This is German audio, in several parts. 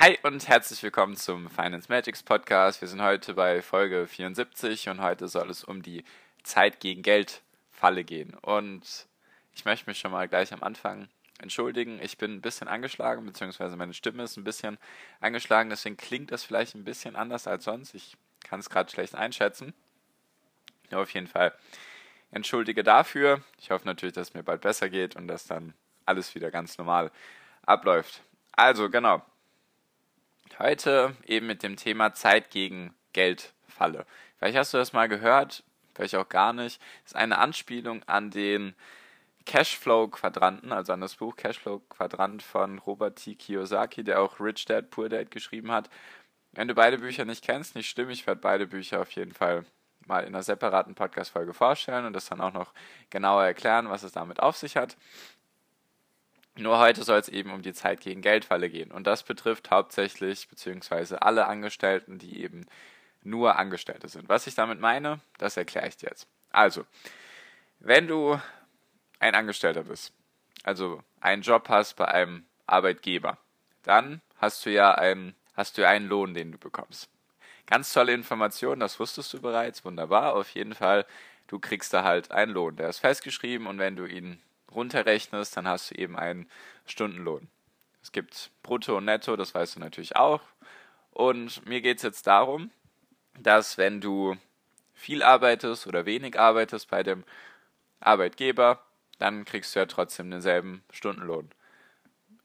Hi und herzlich willkommen zum Finance Magics Podcast. Wir sind heute bei Folge 74 und heute soll es um die Zeit gegen Geld Falle gehen. Und ich möchte mich schon mal gleich am Anfang entschuldigen. Ich bin ein bisschen angeschlagen, beziehungsweise meine Stimme ist ein bisschen angeschlagen, deswegen klingt das vielleicht ein bisschen anders als sonst. Ich kann es gerade schlecht einschätzen. Nur auf jeden Fall entschuldige dafür. Ich hoffe natürlich, dass es mir bald besser geht und dass dann alles wieder ganz normal abläuft. Also, genau. Heute eben mit dem Thema Zeit gegen Geld Falle. Vielleicht hast du das mal gehört, vielleicht auch gar nicht. Das ist eine Anspielung an den Cashflow-Quadranten, also an das Buch Cashflow-Quadrant von Robert T. Kiyosaki, der auch Rich Dad, Poor Dad geschrieben hat. Wenn du beide Bücher nicht kennst, nicht schlimm, ich werde beide Bücher auf jeden Fall mal in einer separaten Podcast-Folge vorstellen und das dann auch noch genauer erklären, was es damit auf sich hat. Nur heute soll es eben um die Zeit gegen Geldfalle gehen. Und das betrifft hauptsächlich beziehungsweise alle Angestellten, die eben nur Angestellte sind. Was ich damit meine, das erkläre ich dir jetzt. Also, wenn du ein Angestellter bist, also einen Job hast bei einem Arbeitgeber, dann hast du ja einen, hast du einen Lohn, den du bekommst. Ganz tolle Information, das wusstest du bereits, wunderbar. Auf jeden Fall, du kriegst da halt einen Lohn. Der ist festgeschrieben und wenn du ihn runterrechnest, dann hast du eben einen Stundenlohn. Es gibt Brutto und Netto, das weißt du natürlich auch. Und mir geht es jetzt darum, dass wenn du viel arbeitest oder wenig arbeitest bei dem Arbeitgeber, dann kriegst du ja trotzdem denselben Stundenlohn.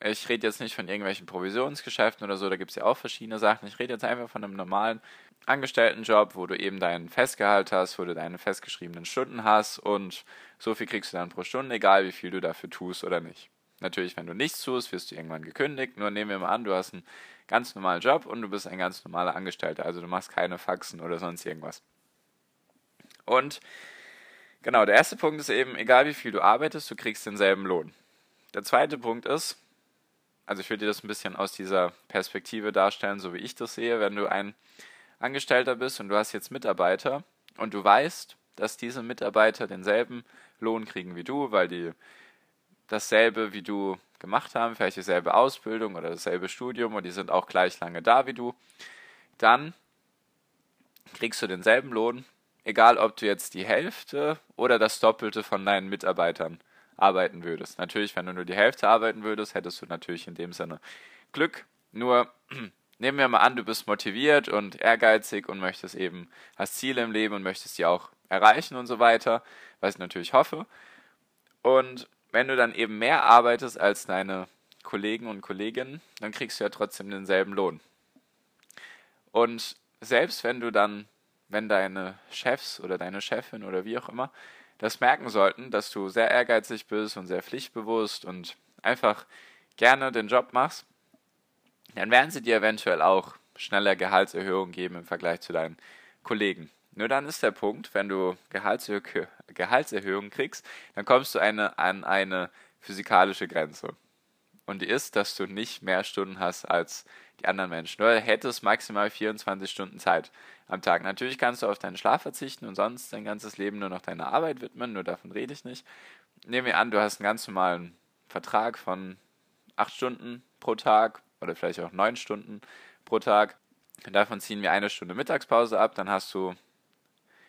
Ich rede jetzt nicht von irgendwelchen Provisionsgeschäften oder so, da gibt es ja auch verschiedene Sachen. Ich rede jetzt einfach von einem normalen Angestelltenjob, wo du eben deinen Festgehalt hast, wo du deine festgeschriebenen Stunden hast und so viel kriegst du dann pro Stunde, egal wie viel du dafür tust oder nicht. Natürlich, wenn du nichts tust, wirst du irgendwann gekündigt. Nur nehmen wir mal an, du hast einen ganz normalen Job und du bist ein ganz normaler Angestellter. Also du machst keine Faxen oder sonst irgendwas. Und genau, der erste Punkt ist eben, egal wie viel du arbeitest, du kriegst denselben Lohn. Der zweite Punkt ist, also ich würde dir das ein bisschen aus dieser Perspektive darstellen, so wie ich das sehe, wenn du ein Angestellter bist und du hast jetzt Mitarbeiter und du weißt, dass diese Mitarbeiter denselben Lohn kriegen wie du, weil die dasselbe wie du gemacht haben, vielleicht dieselbe Ausbildung oder dasselbe Studium und die sind auch gleich lange da wie du, dann kriegst du denselben Lohn, egal ob du jetzt die Hälfte oder das Doppelte von deinen Mitarbeitern arbeiten würdest. Natürlich, wenn du nur die Hälfte arbeiten würdest, hättest du natürlich in dem Sinne Glück. Nur nehmen wir mal an, du bist motiviert und ehrgeizig und möchtest eben, hast Ziele im Leben und möchtest die auch erreichen und so weiter, was ich natürlich hoffe. Und wenn du dann eben mehr arbeitest als deine Kollegen und Kolleginnen, dann kriegst du ja trotzdem denselben Lohn. Und selbst wenn du dann, wenn deine Chefs oder deine Chefin oder wie auch immer das merken sollten, dass du sehr ehrgeizig bist und sehr pflichtbewusst und einfach gerne den Job machst, dann werden sie dir eventuell auch schneller Gehaltserhöhungen geben im Vergleich zu deinen Kollegen. Nur dann ist der Punkt, wenn du Gehaltserhö Gehaltserhöhungen kriegst, dann kommst du eine, an eine physikalische Grenze. Und die ist, dass du nicht mehr Stunden hast als die anderen Menschen. Du hättest maximal 24 Stunden Zeit am Tag. Natürlich kannst du auf deinen Schlaf verzichten und sonst dein ganzes Leben nur noch deiner Arbeit widmen, nur davon rede ich nicht. Nehmen wir an, du hast einen ganz normalen Vertrag von 8 Stunden pro Tag oder vielleicht auch 9 Stunden pro Tag. Davon ziehen wir eine Stunde Mittagspause ab, dann hast du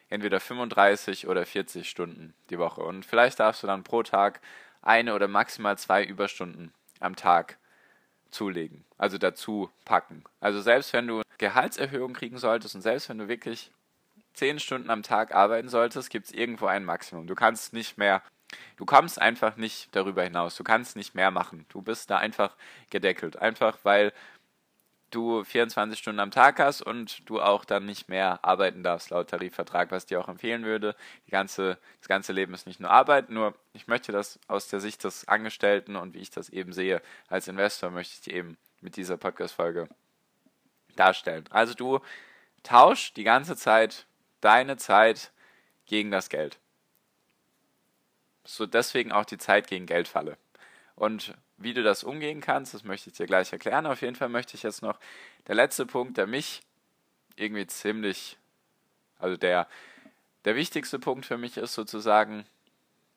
entweder 35 oder 40 Stunden die Woche. Und vielleicht darfst du dann pro Tag eine oder maximal zwei Überstunden am Tag zulegen, also dazu packen. Also selbst wenn du Gehaltserhöhung kriegen solltest und selbst wenn du wirklich 10 Stunden am Tag arbeiten solltest, gibt es irgendwo ein Maximum. Du kannst nicht mehr, du kommst einfach nicht darüber hinaus, du kannst nicht mehr machen. Du bist da einfach gedeckelt, einfach weil du 24 Stunden am Tag hast und du auch dann nicht mehr arbeiten darfst laut Tarifvertrag, was dir auch empfehlen würde. Die ganze, das ganze Leben ist nicht nur Arbeit, nur ich möchte das aus der Sicht des Angestellten und wie ich das eben sehe als Investor, möchte ich dir eben mit dieser Podcast-Folge darstellen. Also du tausch die ganze Zeit deine Zeit gegen das Geld. So deswegen auch die Zeit gegen Geld falle. Und wie du das umgehen kannst, das möchte ich dir gleich erklären. Auf jeden Fall möchte ich jetzt noch der letzte Punkt, der mich irgendwie ziemlich, also der, der wichtigste Punkt für mich ist sozusagen,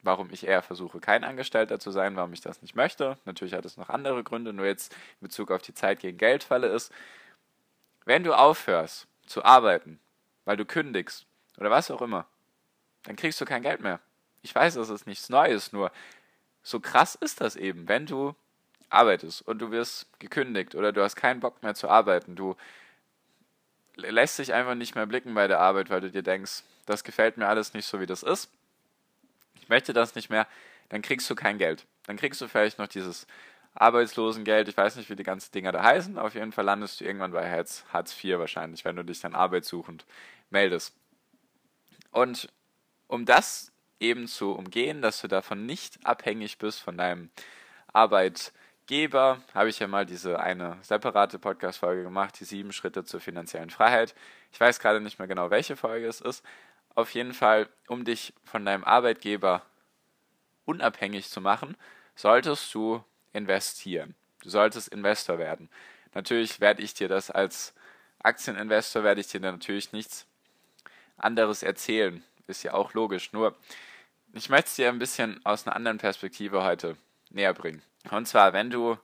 warum ich eher versuche, kein Angestellter zu sein, warum ich das nicht möchte. Natürlich hat es noch andere Gründe, nur jetzt in Bezug auf die Zeit gegen Geld falle ist, wenn du aufhörst zu arbeiten, weil du kündigst oder was auch immer, dann kriegst du kein Geld mehr. Ich weiß, das ist nichts Neues, nur so krass ist das eben, wenn du arbeitest und du wirst gekündigt oder du hast keinen Bock mehr zu arbeiten, du lässt dich einfach nicht mehr blicken bei der Arbeit, weil du dir denkst, das gefällt mir alles nicht so, wie das ist. Ich möchte das nicht mehr, dann kriegst du kein Geld. Dann kriegst du vielleicht noch dieses Arbeitslosengeld, ich weiß nicht, wie die ganzen Dinger da heißen. Auf jeden Fall landest du irgendwann bei Hartz, Hartz IV wahrscheinlich, wenn du dich dann arbeitssuchend meldest. Und um das eben zu umgehen, dass du davon nicht abhängig bist von deinem Arbeitgeber, habe ich ja mal diese eine separate Podcast-Folge gemacht, die sieben Schritte zur finanziellen Freiheit. Ich weiß gerade nicht mehr genau, welche Folge es ist. Auf jeden Fall, um dich von deinem Arbeitgeber unabhängig zu machen, solltest du investieren. Du solltest Investor werden. Natürlich werde ich dir das als Aktieninvestor, werde ich dir natürlich nichts anderes erzählen. Ist ja auch logisch. Nur, ich möchte es dir ein bisschen aus einer anderen Perspektive heute näher bringen. Und zwar, wenn du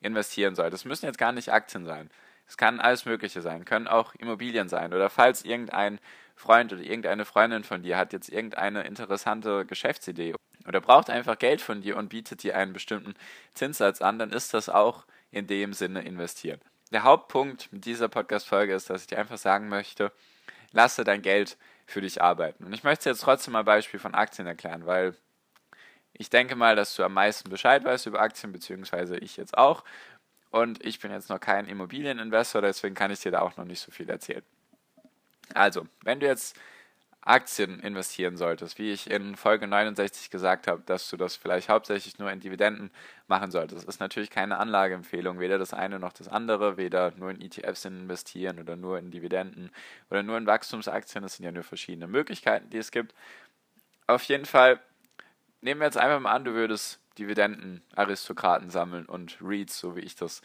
investieren solltest, müssen jetzt gar nicht Aktien sein. Es kann alles Mögliche sein, können auch Immobilien sein. Oder falls irgendein Freund oder irgendeine Freundin von dir hat jetzt irgendeine interessante Geschäftsidee oder braucht einfach Geld von dir und bietet dir einen bestimmten Zinssatz an, dann ist das auch in dem Sinne investieren. Der Hauptpunkt mit dieser Podcast-Folge ist, dass ich dir einfach sagen möchte, lasse dein Geld für dich arbeiten. Und ich möchte jetzt trotzdem mal ein Beispiel von Aktien erklären, weil ich denke mal, dass du am meisten Bescheid weißt über Aktien, beziehungsweise ich jetzt auch. Und ich bin jetzt noch kein Immobilieninvestor, deswegen kann ich dir da auch noch nicht so viel erzählen. Also, wenn du jetzt Aktien investieren solltest, wie ich in Folge 69 gesagt habe, dass du das vielleicht hauptsächlich nur in Dividenden machen solltest. Ist natürlich keine Anlageempfehlung, weder das eine noch das andere, weder nur in ETFs investieren oder nur in Dividenden oder nur in Wachstumsaktien. Das sind ja nur verschiedene Möglichkeiten, die es gibt. Auf jeden Fall nehmen wir jetzt einfach mal an, du würdest Dividenden-Aristokraten sammeln und REITs, so wie ich das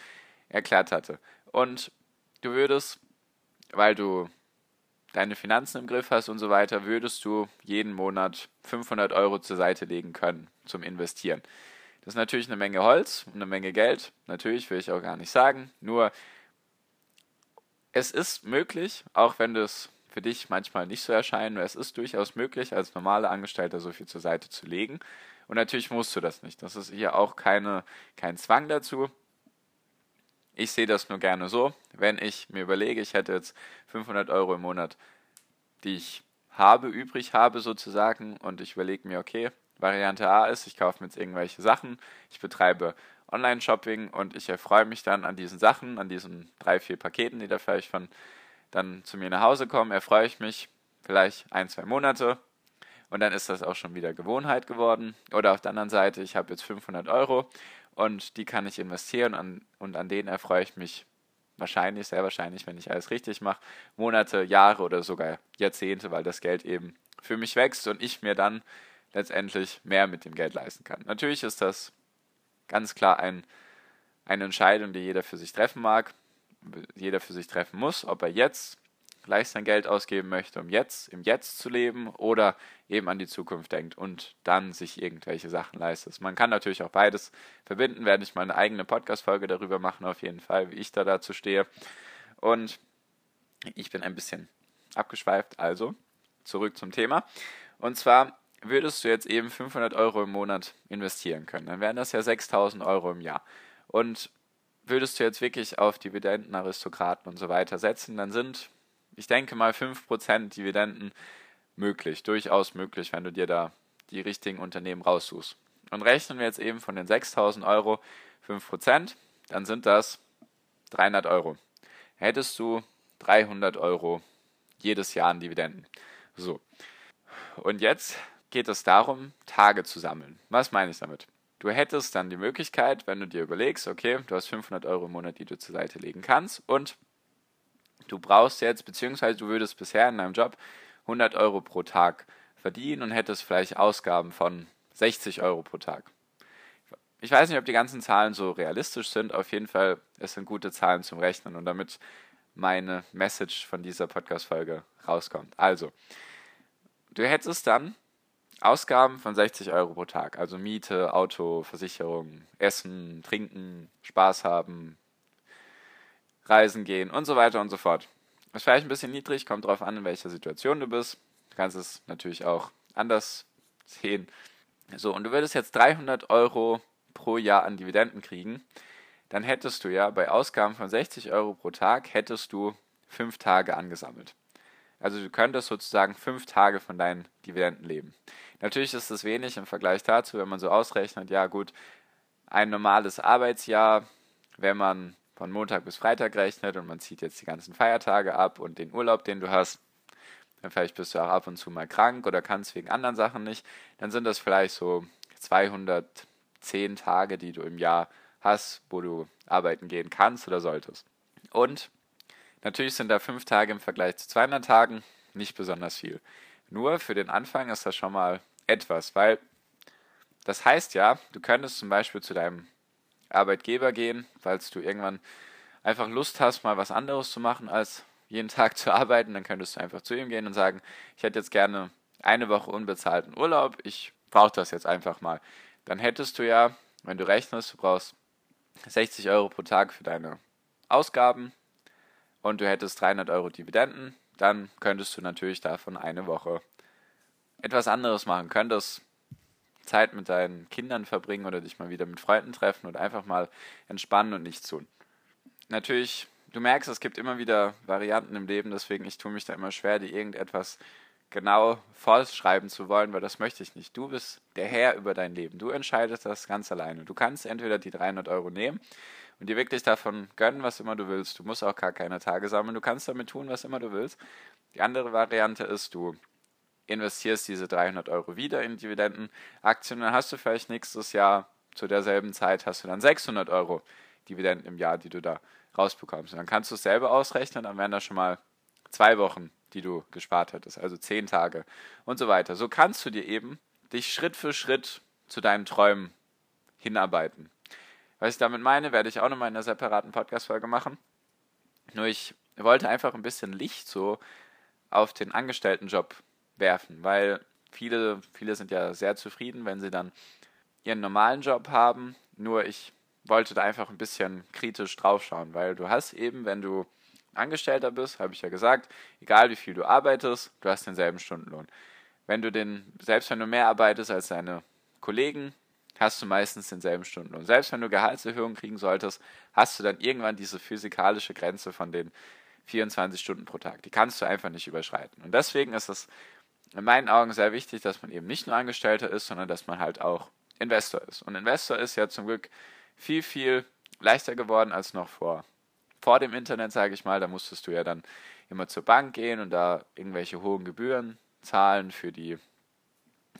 erklärt hatte. Und du würdest, weil du deine Finanzen im Griff hast und so weiter, würdest du jeden Monat 500 Euro zur Seite legen können zum Investieren. Das ist natürlich eine Menge Holz und eine Menge Geld. Natürlich will ich auch gar nicht sagen. Nur es ist möglich, auch wenn das für dich manchmal nicht so erscheint, es ist durchaus möglich, als normaler Angestellter so viel zur Seite zu legen. Und natürlich musst du das nicht. Das ist hier auch keine, kein Zwang dazu. Ich sehe das nur gerne so, wenn ich mir überlege, ich hätte jetzt 500 Euro im Monat, die ich habe, übrig habe sozusagen, und ich überlege mir, okay, Variante A ist, ich kaufe mir jetzt irgendwelche Sachen, ich betreibe Online-Shopping und ich erfreue mich dann an diesen Sachen, an diesen drei, vier Paketen, die da vielleicht von dann zu mir nach Hause kommen, erfreue ich mich vielleicht ein, zwei Monate und dann ist das auch schon wieder Gewohnheit geworden. Oder auf der anderen Seite, ich habe jetzt 500 Euro und die kann ich investieren an, und an denen erfreue ich mich wahrscheinlich, sehr wahrscheinlich, wenn ich alles richtig mache, Monate, Jahre oder sogar Jahrzehnte, weil das Geld eben für mich wächst und ich mir dann letztendlich mehr mit dem Geld leisten kann. Natürlich ist das ganz klar ein, eine Entscheidung, die jeder für sich treffen mag, jeder für sich treffen muss, ob er jetzt gleich sein Geld ausgeben möchte, um jetzt im Jetzt zu leben oder eben an die Zukunft denkt und dann sich irgendwelche Sachen leistet. Man kann natürlich auch beides verbinden, werde ich mal eine eigene Podcast-Folge darüber machen, auf jeden Fall, wie ich da dazu stehe. Und ich bin ein bisschen abgeschweift, also zurück zum Thema. Und zwar würdest du jetzt eben 500 Euro im Monat investieren können. Dann wären das ja 6000 Euro im Jahr. Und würdest du jetzt wirklich auf Dividenden, Aristokraten und so weiter setzen, dann sind ich denke mal 5% Dividenden möglich, durchaus möglich, wenn du dir da die richtigen Unternehmen raussuchst. Und rechnen wir jetzt eben von den 6000 Euro 5%, dann sind das 300 Euro. Hättest du 300 Euro jedes Jahr an Dividenden. So. Und jetzt geht es darum, Tage zu sammeln. Was meine ich damit? du hättest dann die Möglichkeit, wenn du dir überlegst, okay, du hast 500 Euro im Monat, die du zur Seite legen kannst und du brauchst jetzt, beziehungsweise du würdest bisher in deinem Job 100 Euro pro Tag verdienen und hättest vielleicht Ausgaben von 60 Euro pro Tag. Ich weiß nicht, ob die ganzen Zahlen so realistisch sind. Auf jeden Fall, es sind gute Zahlen zum Rechnen und damit meine Message von dieser Podcast-Folge rauskommt. Also, du hättest dann Ausgaben von 60 Euro pro Tag, also Miete, Auto, Versicherung, Essen, Trinken, Spaß haben, Reisen gehen und so weiter und so fort. Das ist vielleicht ein bisschen niedrig, kommt darauf an, in welcher Situation du bist. Du kannst es natürlich auch anders sehen. So, und du würdest jetzt 300 Euro pro Jahr an Dividenden kriegen. Dann hättest du ja bei Ausgaben von 60 Euro pro Tag, hättest du fünf Tage angesammelt. Also du könntest sozusagen fünf Tage von deinen Dividenden leben. Natürlich ist das wenig im Vergleich dazu, wenn man so ausrechnet, ja gut, ein normales Arbeitsjahr, wenn man von Montag bis Freitag rechnet und man zieht jetzt die ganzen Feiertage ab und den Urlaub, den du hast, dann vielleicht bist du auch ab und zu mal krank oder kannst wegen anderen Sachen nicht, dann sind das vielleicht so 210 Tage, die du im Jahr hast, wo du arbeiten gehen kannst oder solltest. Und natürlich sind da fünf Tage im Vergleich zu 200 Tagen nicht besonders viel. Nur für den Anfang ist das schon mal etwas, weil das heißt ja, du könntest zum Beispiel zu deinem Arbeitgeber gehen, falls du irgendwann einfach Lust hast, mal was anderes zu machen, als jeden Tag zu arbeiten, dann könntest du einfach zu ihm gehen und sagen, ich hätte jetzt gerne eine Woche unbezahlten Urlaub, ich brauche das jetzt einfach mal. Dann hättest du ja, wenn du rechnest, du brauchst 60 Euro pro Tag für deine Ausgaben und du hättest 300 Euro Dividenden, dann könntest du natürlich davon eine Woche etwas anderes machen, könntest Zeit mit deinen Kindern verbringen oder dich mal wieder mit Freunden treffen und einfach mal entspannen und nichts tun. Natürlich, du merkst, es gibt immer wieder Varianten im Leben, deswegen ich tue mich da immer schwer, dir irgendetwas genau vorschreiben zu wollen, weil das möchte ich nicht. Du bist der Herr über dein Leben. Du entscheidest das ganz alleine. Du kannst entweder die 300 Euro nehmen und dir wirklich davon gönnen, was immer du willst. Du musst auch gar keine Tage sammeln. Du kannst damit tun, was immer du willst. Die andere Variante ist, du investierst diese 300 Euro wieder in Dividendenaktien, dann hast du vielleicht nächstes Jahr zu derselben Zeit hast du dann 600 Euro Dividenden im Jahr, die du da rausbekommst. Und dann kannst du es selber ausrechnen, dann wären das schon mal zwei Wochen, die du gespart hättest, also zehn Tage und so weiter. So kannst du dir eben dich Schritt für Schritt zu deinen Träumen hinarbeiten. Was ich damit meine, werde ich auch nochmal in einer separaten Podcast-Folge machen. Nur ich wollte einfach ein bisschen Licht so auf den Angestelltenjob werfen, weil viele, viele sind ja sehr zufrieden, wenn sie dann ihren normalen Job haben. Nur ich wollte da einfach ein bisschen kritisch draufschauen, weil du hast eben, wenn du Angestellter bist, habe ich ja gesagt, egal wie viel du arbeitest, du hast denselben Stundenlohn. Wenn du den, selbst wenn du mehr arbeitest als deine Kollegen, hast du meistens denselben Stundenlohn. Selbst wenn du Gehaltserhöhung kriegen solltest, hast du dann irgendwann diese physikalische Grenze von den 24 Stunden pro Tag. Die kannst du einfach nicht überschreiten. Und deswegen ist es in meinen Augen sehr wichtig, dass man eben nicht nur Angestellter ist, sondern dass man halt auch Investor ist. Und Investor ist ja zum Glück viel, viel leichter geworden als noch vor, vor dem Internet, sage ich mal. Da musstest du ja dann immer zur Bank gehen und da irgendwelche hohen Gebühren zahlen für die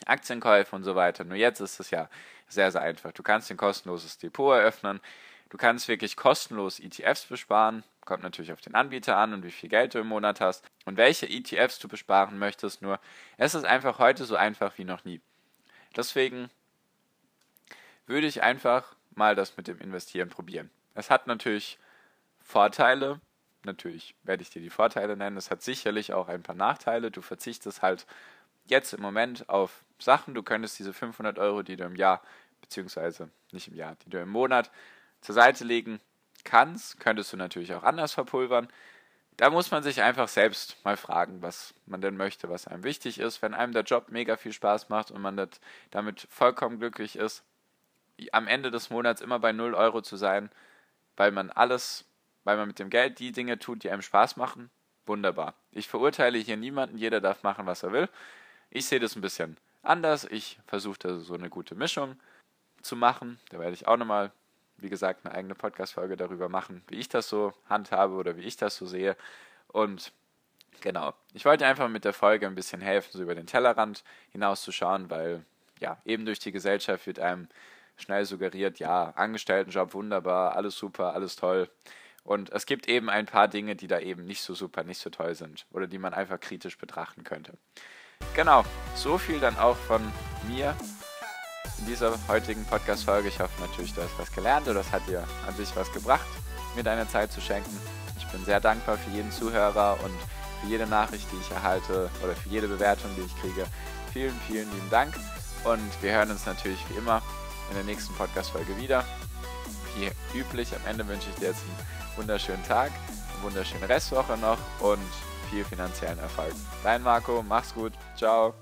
Aktienkäufe und so weiter. Nur jetzt ist es ja sehr, sehr einfach. Du kannst ein kostenloses Depot eröffnen. Du kannst wirklich kostenlos ETFs besparen. Kommt natürlich auf den Anbieter an und wie viel Geld du im Monat hast und welche ETFs du besparen möchtest. Nur es ist einfach heute so einfach wie noch nie. Deswegen würde ich einfach mal das mit dem Investieren probieren. Es hat natürlich Vorteile. Natürlich werde ich dir die Vorteile nennen. Es hat sicherlich auch ein paar Nachteile. Du verzichtest halt jetzt im Moment auf Sachen. Du könntest diese 500 Euro, die du im Jahr, beziehungsweise nicht im Jahr, die du im Monat zur Seite legen kannst, könntest du natürlich auch anders verpulvern. Da muss man sich einfach selbst mal fragen, was man denn möchte, was einem wichtig ist. Wenn einem der Job mega viel Spaß macht und man damit vollkommen glücklich ist, am Ende des Monats immer bei 0 Euro zu sein, weil man alles, weil man mit dem Geld die Dinge tut, die einem Spaß machen, wunderbar. Ich verurteile hier niemanden, jeder darf machen, was er will. Ich sehe das ein bisschen anders. Ich versuche da so eine gute Mischung zu machen. Da werde ich auch nochmal wie gesagt, eine eigene Podcast-Folge darüber machen, wie ich das so handhabe oder wie ich das so sehe. Und genau, ich wollte einfach mit der Folge ein bisschen helfen, so über den Tellerrand hinauszuschauen, weil ja, eben durch die Gesellschaft wird einem schnell suggeriert, ja, Angestelltenjob wunderbar, alles super, alles toll. Und es gibt eben ein paar Dinge, die da eben nicht so super, nicht so toll sind oder die man einfach kritisch betrachten könnte. Genau, so viel dann auch von mir in dieser heutigen Podcast-Folge. Ich hoffe natürlich, du hast was gelernt oder es hat dir an sich was gebracht, mir deine Zeit zu schenken. Ich bin sehr dankbar für jeden Zuhörer und für jede Nachricht, die ich erhalte oder für jede Bewertung, die ich kriege. Vielen, vielen lieben Dank und wir hören uns natürlich wie immer in der nächsten Podcast-Folge wieder. Wie üblich, am Ende wünsche ich dir jetzt einen wunderschönen Tag, eine wunderschöne Restwoche noch und viel finanziellen Erfolg. Dein Marco, mach's gut, ciao.